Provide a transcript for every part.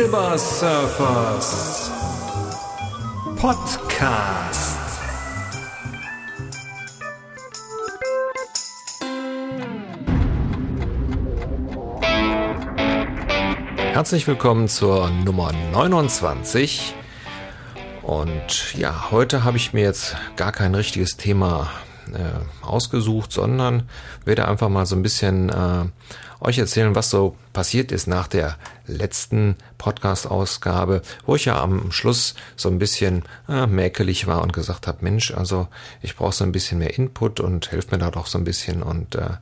Silbersurfers Podcast. Herzlich willkommen zur Nummer 29. Und ja, heute habe ich mir jetzt gar kein richtiges Thema äh, ausgesucht, sondern werde einfach mal so ein bisschen äh, euch erzählen, was so passiert ist nach der letzten Podcast-Ausgabe, wo ich ja am Schluss so ein bisschen äh, mäkelig war und gesagt habe, Mensch, also ich brauche so ein bisschen mehr Input und helft mir da doch so ein bisschen. Und äh,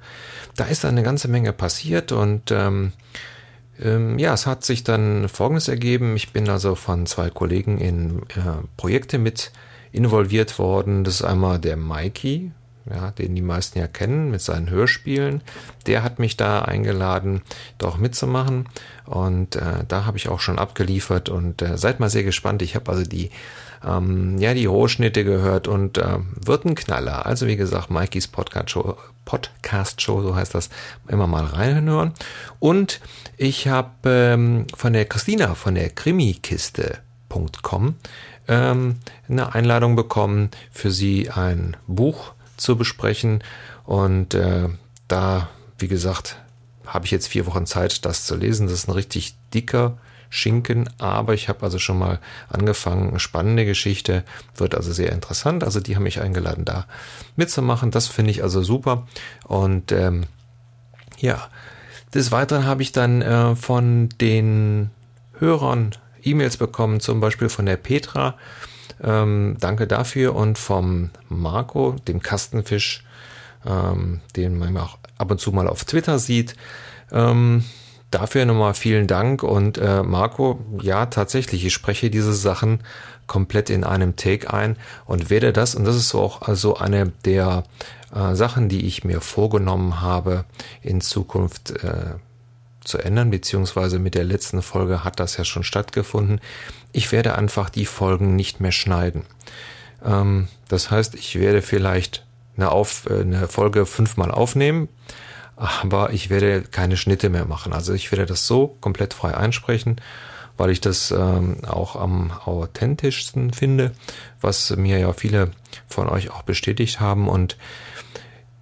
da ist eine ganze Menge passiert und ähm, ähm, ja, es hat sich dann Folgendes ergeben. Ich bin also von zwei Kollegen in äh, Projekte mit involviert worden. Das ist einmal der Mikey, ja, den die meisten ja kennen mit seinen Hörspielen. Der hat mich da eingeladen, doch mitzumachen. Und äh, da habe ich auch schon abgeliefert und äh, seid mal sehr gespannt. Ich habe also die ähm, ja die Rohschnitte gehört und äh, wird ein Knaller. Also wie gesagt, Mikeys Podcast Show, Podcast Show, so heißt das, immer mal reinhören. Und ich habe ähm, von der Christina von der Krimikiste.com ähm, eine Einladung bekommen, für sie ein Buch zu besprechen. Und äh, da, wie gesagt, habe ich jetzt vier Wochen Zeit, das zu lesen. Das ist ein richtig dicker Schinken, aber ich habe also schon mal angefangen. Eine spannende Geschichte, wird also sehr interessant. Also die haben mich eingeladen, da mitzumachen. Das finde ich also super. Und ähm, ja, des Weiteren habe ich dann äh, von den Hörern E-Mails bekommen, zum Beispiel von der Petra. Ähm, danke dafür und vom Marco, dem Kastenfisch, ähm, den man auch ab und zu mal auf Twitter sieht. Ähm, dafür nochmal vielen Dank und äh, Marco, ja tatsächlich, ich spreche diese Sachen komplett in einem Take ein und werde das, und das ist auch also eine der äh, Sachen, die ich mir vorgenommen habe, in Zukunft äh, zu ändern, beziehungsweise mit der letzten Folge hat das ja schon stattgefunden. Ich werde einfach die Folgen nicht mehr schneiden. Ähm, das heißt, ich werde vielleicht eine, Auf, äh, eine Folge fünfmal aufnehmen, aber ich werde keine Schnitte mehr machen. Also ich werde das so komplett frei einsprechen, weil ich das ähm, auch am authentischsten finde, was mir ja viele von euch auch bestätigt haben und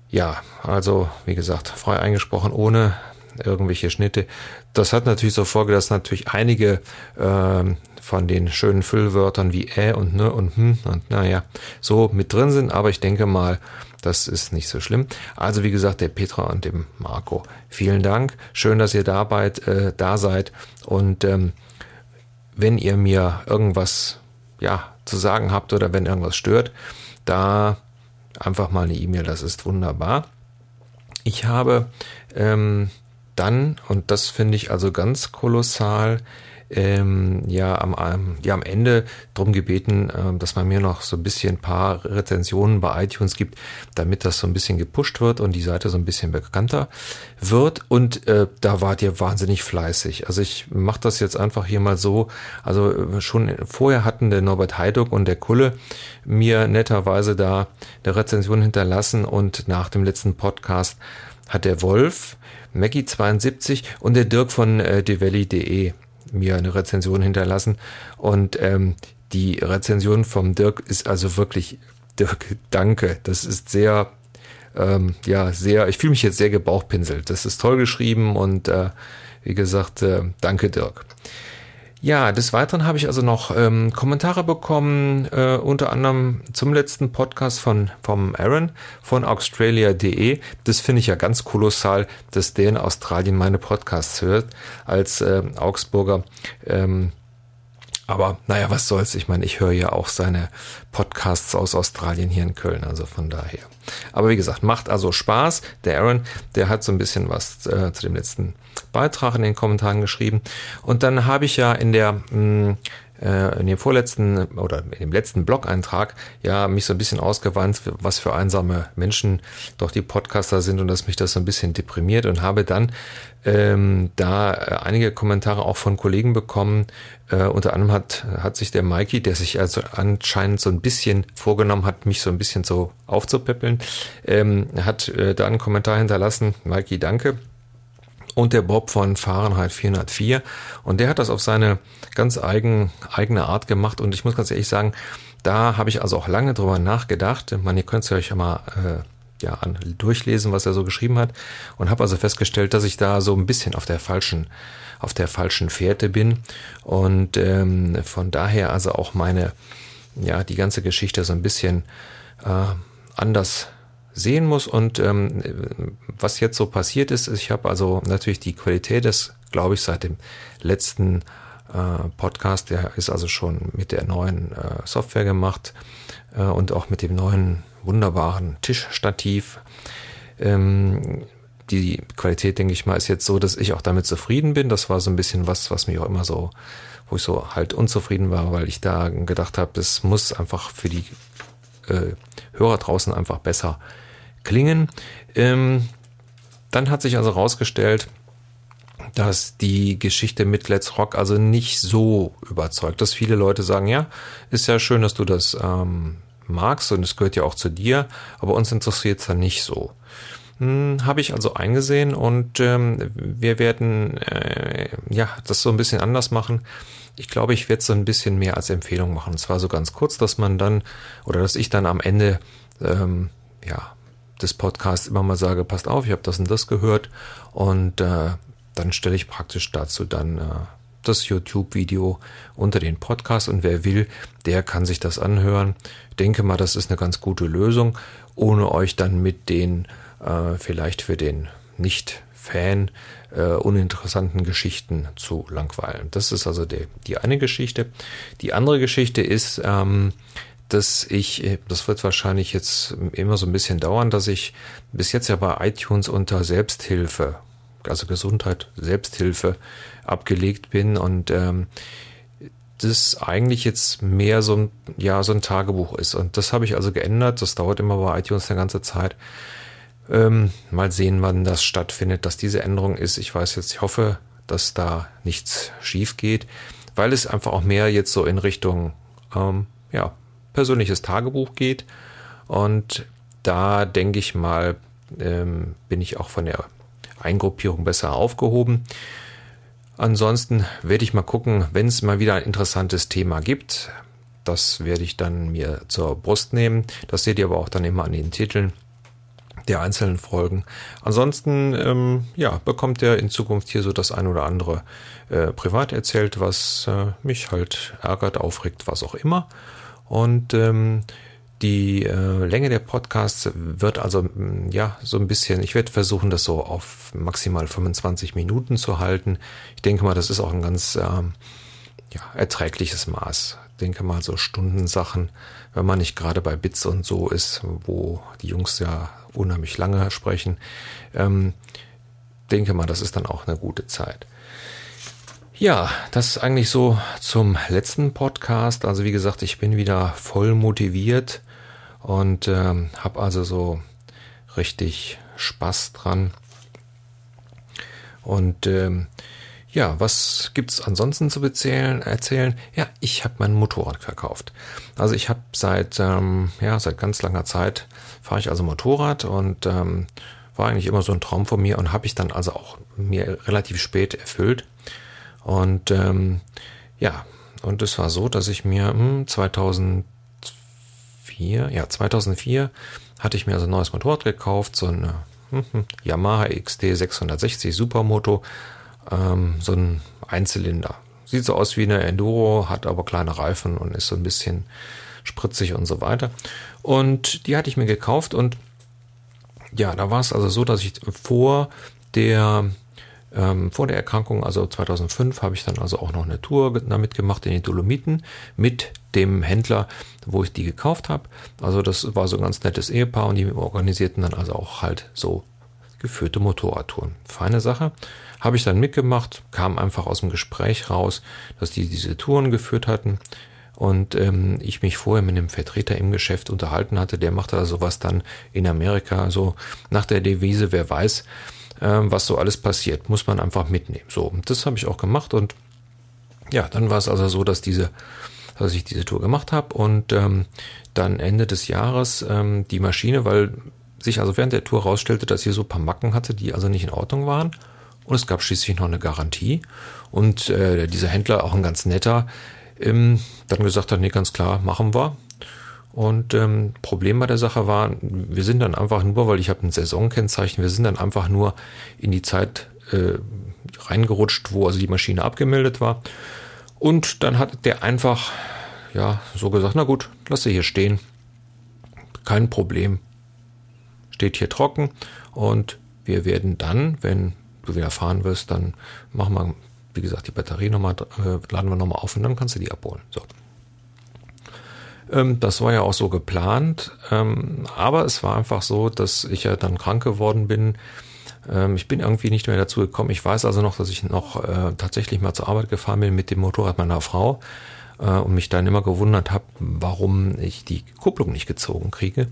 ja, also wie gesagt, frei eingesprochen, ohne irgendwelche Schnitte. Das hat natürlich zur Folge, dass natürlich einige äh, von den schönen Füllwörtern wie äh und ne und hm und naja, so mit drin sind, aber ich denke mal, das ist nicht so schlimm. Also wie gesagt, der Petra und dem Marco, vielen Dank. Schön, dass ihr dabei äh, da seid. Und ähm, wenn ihr mir irgendwas ja zu sagen habt oder wenn irgendwas stört, da einfach mal eine E-Mail. Das ist wunderbar. Ich habe ähm, dann, und das finde ich also ganz kolossal, ähm, ja, am, ja am Ende drum gebeten, äh, dass man mir noch so ein bisschen ein paar Rezensionen bei iTunes gibt, damit das so ein bisschen gepusht wird und die Seite so ein bisschen bekannter wird. Und äh, da wart ihr wahnsinnig fleißig. Also ich mache das jetzt einfach hier mal so. Also äh, schon vorher hatten der Norbert Heiduck und der Kulle mir netterweise da eine Rezension hinterlassen und nach dem letzten Podcast hat der Wolf Maggie72 und der Dirk von äh, devalley.de mir eine Rezension hinterlassen. Und ähm, die Rezension vom Dirk ist also wirklich, Dirk, danke. Das ist sehr, ähm, ja, sehr, ich fühle mich jetzt sehr gebauchpinselt. Das ist toll geschrieben und äh, wie gesagt, äh, danke Dirk. Ja, des Weiteren habe ich also noch ähm, Kommentare bekommen, äh, unter anderem zum letzten Podcast von vom Aaron von Australia.de. Das finde ich ja ganz kolossal, dass der in Australien meine Podcasts hört als äh, Augsburger. Ähm, aber naja, was soll's? Ich meine, ich höre ja auch seine Podcasts aus Australien hier in Köln, also von daher. Aber wie gesagt, macht also Spaß. Der Aaron, der hat so ein bisschen was äh, zu dem letzten Beitrag in den Kommentaren geschrieben. Und dann habe ich ja in der mh, hm, äh, in dem vorletzten oder in dem letzten Blog-Eintrag ja mich so ein bisschen ausgewandt, was für einsame Menschen doch die Podcaster sind und dass mich das so ein bisschen deprimiert und habe dann ähm, da äh, einige Kommentare auch von Kollegen bekommen. Äh, unter anderem hat, hat sich der Mikey, der sich also anscheinend so ein bisschen vorgenommen hat, mich so ein bisschen so aufzupäppeln, ähm, hat äh, da einen Kommentar hinterlassen. Mikey, danke. Und der Bob von Fahrenheit 404. Und der hat das auf seine ganz eigen, eigene Art gemacht. Und ich muss ganz ehrlich sagen, da habe ich also auch lange drüber nachgedacht. Man, ihr könnt es euch ja mal äh, ja, an, durchlesen, was er so geschrieben hat. Und habe also festgestellt, dass ich da so ein bisschen auf der falschen, auf der falschen Fährte bin. Und ähm, von daher also auch meine, ja, die ganze Geschichte so ein bisschen äh, anders sehen muss. Und ähm, was jetzt so passiert ist, ich habe also natürlich die Qualität des, glaube ich, seit dem letzten äh, Podcast, der ist also schon mit der neuen äh, Software gemacht äh, und auch mit dem neuen wunderbaren Tischstativ. Ähm, die Qualität, denke ich mal, ist jetzt so, dass ich auch damit zufrieden bin. Das war so ein bisschen was, was mich auch immer so, wo ich so halt unzufrieden war, weil ich da gedacht habe, es muss einfach für die äh, Hörer draußen einfach besser klingen. Ähm, dann hat sich also rausgestellt, dass die Geschichte mit Let's Rock also nicht so überzeugt, dass viele Leute sagen, ja, ist ja schön, dass du das ähm, magst und es gehört ja auch zu dir, aber uns interessiert es dann nicht so. Hm, Habe ich also eingesehen und ähm, wir werden äh, ja das so ein bisschen anders machen. Ich glaube, ich werde es so ein bisschen mehr als Empfehlung machen. Und zwar so ganz kurz, dass man dann oder dass ich dann am Ende ähm, ja des Podcasts immer mal sage, passt auf, ich habe das und das gehört und äh, dann stelle ich praktisch dazu dann äh, das YouTube-Video unter den Podcast und wer will, der kann sich das anhören. Ich denke mal, das ist eine ganz gute Lösung, ohne euch dann mit den äh, vielleicht für den Nicht-Fan äh, uninteressanten Geschichten zu langweilen. Das ist also die, die eine Geschichte. Die andere Geschichte ist, ähm, dass ich, das wird wahrscheinlich jetzt immer so ein bisschen dauern, dass ich bis jetzt ja bei iTunes unter Selbsthilfe, also Gesundheit, Selbsthilfe abgelegt bin und ähm, das eigentlich jetzt mehr so ein, ja, so ein Tagebuch ist. Und das habe ich also geändert. Das dauert immer bei iTunes eine ganze Zeit. Ähm, mal sehen, wann das stattfindet, dass diese Änderung ist. Ich weiß jetzt, ich hoffe, dass da nichts schief geht, weil es einfach auch mehr jetzt so in Richtung, ähm, ja, persönliches Tagebuch geht. Und da denke ich mal, ähm, bin ich auch von der Eingruppierung besser aufgehoben. Ansonsten werde ich mal gucken, wenn es mal wieder ein interessantes Thema gibt. Das werde ich dann mir zur Brust nehmen. Das seht ihr aber auch dann immer an den Titeln der einzelnen Folgen. Ansonsten, ähm, ja, bekommt ihr in Zukunft hier so das ein oder andere äh, privat erzählt, was äh, mich halt ärgert, aufregt, was auch immer. Und ähm, die äh, Länge der Podcasts wird also mm, ja so ein bisschen, ich werde versuchen, das so auf maximal 25 Minuten zu halten. Ich denke mal, das ist auch ein ganz ähm, ja, erträgliches Maß. Ich denke mal, so Stundensachen, wenn man nicht gerade bei Bits und so ist, wo die Jungs ja unheimlich lange sprechen, ähm, denke mal, das ist dann auch eine gute Zeit. Ja, das ist eigentlich so zum letzten Podcast. Also wie gesagt, ich bin wieder voll motiviert und ähm, habe also so richtig Spaß dran. Und ähm, ja, was gibt's ansonsten zu erzählen? erzählen? Ja, ich habe mein Motorrad verkauft. Also ich habe seit ähm, ja seit ganz langer Zeit fahre ich also Motorrad und ähm, war eigentlich immer so ein Traum von mir und habe ich dann also auch mir relativ spät erfüllt. Und ähm, ja, und es war so, dass ich mir hm, 2004, ja 2004 hatte ich mir also ein neues Motorrad gekauft, so ein hm, hm, Yamaha XT 660 Supermoto, ähm, so ein Einzylinder. Sieht so aus wie eine Enduro, hat aber kleine Reifen und ist so ein bisschen spritzig und so weiter. Und die hatte ich mir gekauft und ja, da war es also so, dass ich vor der ähm, vor der Erkrankung, also 2005, habe ich dann also auch noch eine Tour damit gemacht in den Dolomiten mit dem Händler, wo ich die gekauft habe. Also das war so ein ganz nettes Ehepaar und die organisierten dann also auch halt so geführte Motorradtouren. Feine Sache. Habe ich dann mitgemacht, kam einfach aus dem Gespräch raus, dass die diese Touren geführt hatten und ähm, ich mich vorher mit einem Vertreter im Geschäft unterhalten hatte, der machte also was dann in Amerika, so nach der Devise, wer weiß, was so alles passiert, muss man einfach mitnehmen. So, und das habe ich auch gemacht und ja, dann war es also so, dass diese, dass ich diese Tour gemacht habe und ähm, dann Ende des Jahres ähm, die Maschine, weil sich also während der Tour herausstellte, dass sie so ein paar Macken hatte, die also nicht in Ordnung waren. und es gab schließlich noch eine Garantie. Und äh, dieser Händler, auch ein ganz netter, ähm, dann gesagt hat, nee, ganz klar, machen wir. Und ähm, Problem bei der Sache war, wir sind dann einfach nur, weil ich habe ein Saisonkennzeichen, wir sind dann einfach nur in die Zeit äh, reingerutscht, wo also die Maschine abgemeldet war. Und dann hat der einfach, ja, so gesagt, na gut, lass sie hier stehen. Kein Problem. Steht hier trocken und wir werden dann, wenn du wieder fahren wirst, dann machen wir, wie gesagt, die Batterie nochmal, äh, laden wir nochmal auf und dann kannst du die abholen. So. Ähm, das war ja auch so geplant, ähm, aber es war einfach so, dass ich ja dann krank geworden bin. Ähm, ich bin irgendwie nicht mehr dazu gekommen. Ich weiß also noch, dass ich noch äh, tatsächlich mal zur Arbeit gefahren bin mit dem Motorrad meiner Frau äh, und mich dann immer gewundert habe, warum ich die Kupplung nicht gezogen kriege.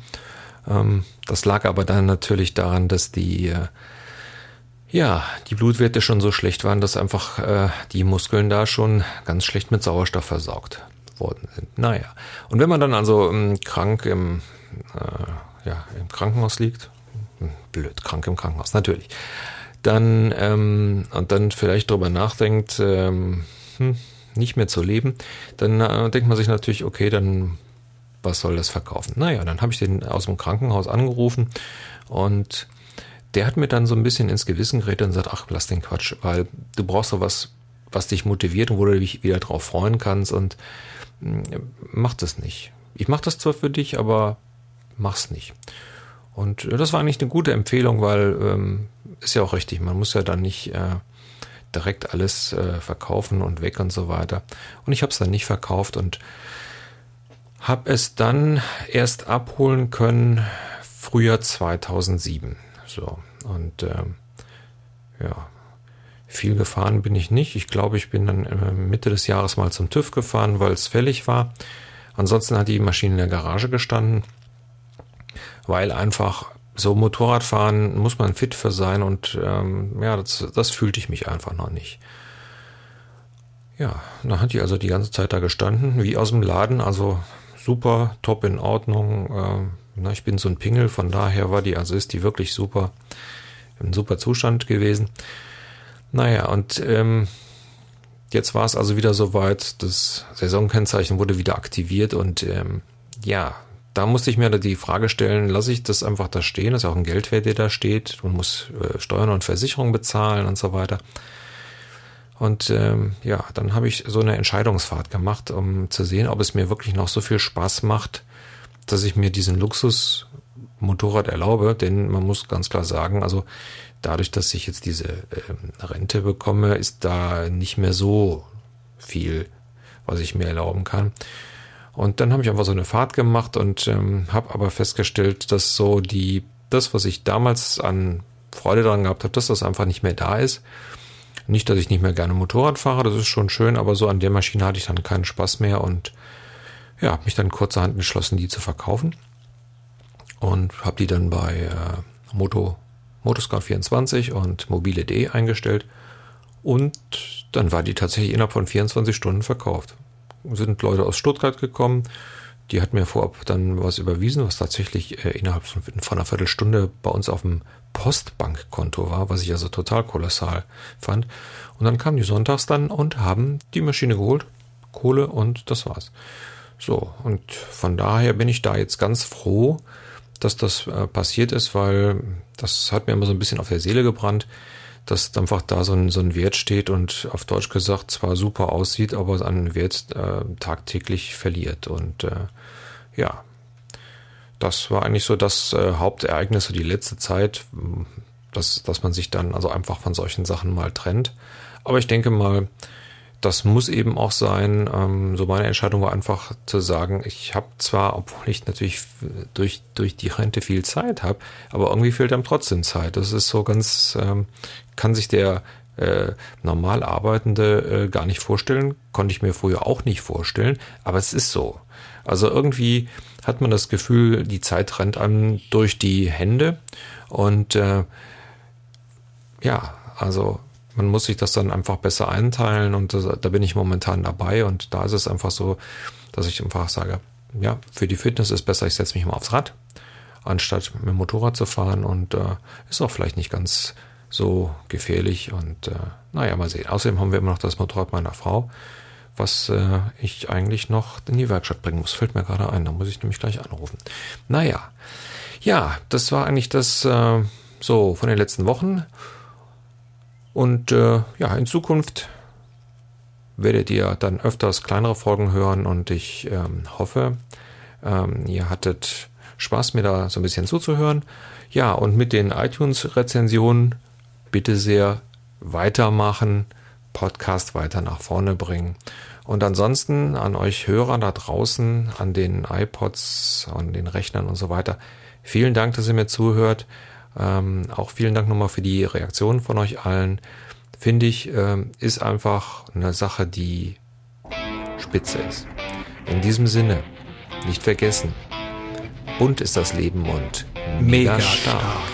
Das lag aber dann natürlich daran, dass die äh, ja, die Blutwerte schon so schlecht waren, dass einfach die Muskeln da schon ganz schlecht mit Sauerstoff versorgt worden sind. Naja. Und wenn man dann also ähm, krank im, äh, ja, im Krankenhaus liegt, hm, blöd, krank im Krankenhaus, natürlich, dann ähm, und dann vielleicht darüber nachdenkt, ähm, hm, nicht mehr zu leben, dann äh, denkt man sich natürlich, okay, dann was soll das verkaufen? Naja, dann habe ich den aus dem Krankenhaus angerufen und der hat mir dann so ein bisschen ins Gewissen geredet und sagt, ach, lass den Quatsch, weil du brauchst so was, was dich motiviert und wo du dich wieder drauf freuen kannst und mach das nicht. Ich mach das zwar für dich, aber mach's nicht. Und äh, das war eigentlich eine gute Empfehlung, weil ähm, ist ja auch richtig, man muss ja dann nicht äh, direkt alles äh, verkaufen und weg und so weiter. Und ich habe es dann nicht verkauft und habe es dann erst abholen können Frühjahr 2007. So, und ähm, ja, viel gefahren bin ich nicht. Ich glaube, ich bin dann äh, Mitte des Jahres mal zum TÜV gefahren, weil es fällig war. Ansonsten hat die Maschine in der Garage gestanden, weil einfach so Motorradfahren muss man fit für sein und ähm, ja, das, das fühlte ich mich einfach noch nicht. Ja, dann hat die also die ganze Zeit da gestanden, wie aus dem Laden, also super, top in Ordnung. Äh, na, ich bin so ein Pingel, von daher war die, also ist die wirklich super, im super Zustand gewesen. Naja, und ähm, jetzt war es also wieder soweit, das Saisonkennzeichen wurde wieder aktiviert und ähm, ja, da musste ich mir die Frage stellen, lasse ich das einfach da stehen, das ist ja auch ein Geldwert, der da steht, man muss äh, Steuern und Versicherung bezahlen und so weiter. Und ähm, ja, dann habe ich so eine Entscheidungsfahrt gemacht, um zu sehen, ob es mir wirklich noch so viel Spaß macht, dass ich mir diesen Luxusmotorrad erlaube, denn man muss ganz klar sagen, also dadurch, dass ich jetzt diese ähm, Rente bekomme, ist da nicht mehr so viel, was ich mir erlauben kann. Und dann habe ich einfach so eine Fahrt gemacht und ähm, habe aber festgestellt, dass so die das, was ich damals an Freude daran gehabt habe, dass das einfach nicht mehr da ist. Nicht, dass ich nicht mehr gerne Motorrad fahre, das ist schon schön, aber so an der Maschine hatte ich dann keinen Spaß mehr und ja, habe mich dann kurzerhand entschlossen, die zu verkaufen und habe die dann bei äh, Moto, Motoscout24 und mobile.de eingestellt und dann war die tatsächlich innerhalb von 24 Stunden verkauft. Sind Leute aus Stuttgart gekommen, die hat mir vorab dann was überwiesen, was tatsächlich äh, innerhalb von, von einer Viertelstunde bei uns auf dem Postbankkonto war, was ich also total kolossal fand. Und dann kamen die sonntags dann und haben die Maschine geholt, Kohle und das war's. So, und von daher bin ich da jetzt ganz froh, dass das äh, passiert ist, weil das hat mir immer so ein bisschen auf der Seele gebrannt, dass einfach da so ein, so ein Wert steht und auf Deutsch gesagt zwar super aussieht, aber an Wert äh, tagtäglich verliert. Und äh, ja, das war eigentlich so das äh, Hauptereignis für die letzte Zeit, dass, dass man sich dann also einfach von solchen Sachen mal trennt. Aber ich denke mal, das muss eben auch sein. Ähm, so meine Entscheidung war einfach zu sagen, ich habe zwar, obwohl ich natürlich durch, durch die Rente viel Zeit habe, aber irgendwie fehlt einem trotzdem Zeit. Das ist so ganz, ähm, kann sich der äh, normal Arbeitende äh, gar nicht vorstellen, konnte ich mir früher auch nicht vorstellen, aber es ist so. Also irgendwie hat man das Gefühl, die Zeit rennt einem durch die Hände und äh, ja, also man muss sich das dann einfach besser einteilen und das, da bin ich momentan dabei und da ist es einfach so, dass ich einfach sage, ja, für die Fitness ist besser, ich setze mich mal aufs Rad, anstatt mit dem Motorrad zu fahren und äh, ist auch vielleicht nicht ganz so gefährlich und äh, naja, mal sehen. Außerdem haben wir immer noch das Motorrad meiner Frau, was äh, ich eigentlich noch in die Werkstatt bringen muss. Fällt mir gerade ein, da muss ich nämlich gleich anrufen. Naja, ja, das war eigentlich das äh, so von den letzten Wochen. Und äh, ja, in Zukunft werdet ihr dann öfters kleinere Folgen hören und ich ähm, hoffe, ähm, ihr hattet Spaß, mir da so ein bisschen zuzuhören. Ja, und mit den iTunes-Rezensionen bitte sehr weitermachen, Podcast weiter nach vorne bringen. Und ansonsten an euch Hörer da draußen, an den iPods, an den Rechnern und so weiter. Vielen Dank, dass ihr mir zuhört. Ähm, auch vielen Dank nochmal für die Reaktion von euch allen. Finde ich, ähm, ist einfach eine Sache, die spitze ist. In diesem Sinne, nicht vergessen, bunt ist das Leben und mega, mega stark. stark.